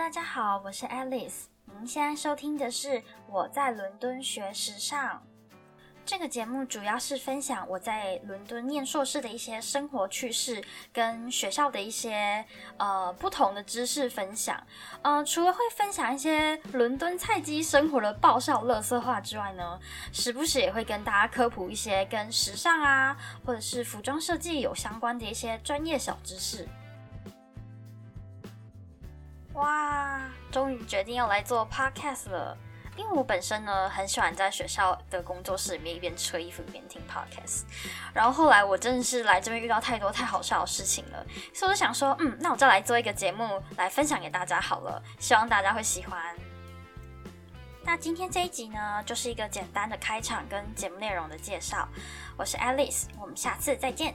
大家好，我是 Alice。您现在收听的是我在伦敦学时尚这个节目，主要是分享我在伦敦念硕士的一些生活趣事，跟学校的一些呃不同的知识分享。呃，除了会分享一些伦敦菜鸡生活的爆笑乐色话之外呢，时不时也会跟大家科普一些跟时尚啊，或者是服装设计有相关的一些专业小知识。哇，终于决定要来做 podcast 了。因为我本身呢很喜欢在学校的工作室里面一边吹衣服一边听 podcast，然后后来我真的是来这边遇到太多太好笑的事情了，所以我就想说，嗯，那我就来做一个节目来分享给大家好了，希望大家会喜欢。那今天这一集呢，就是一个简单的开场跟节目内容的介绍。我是 Alice，我们下次再见。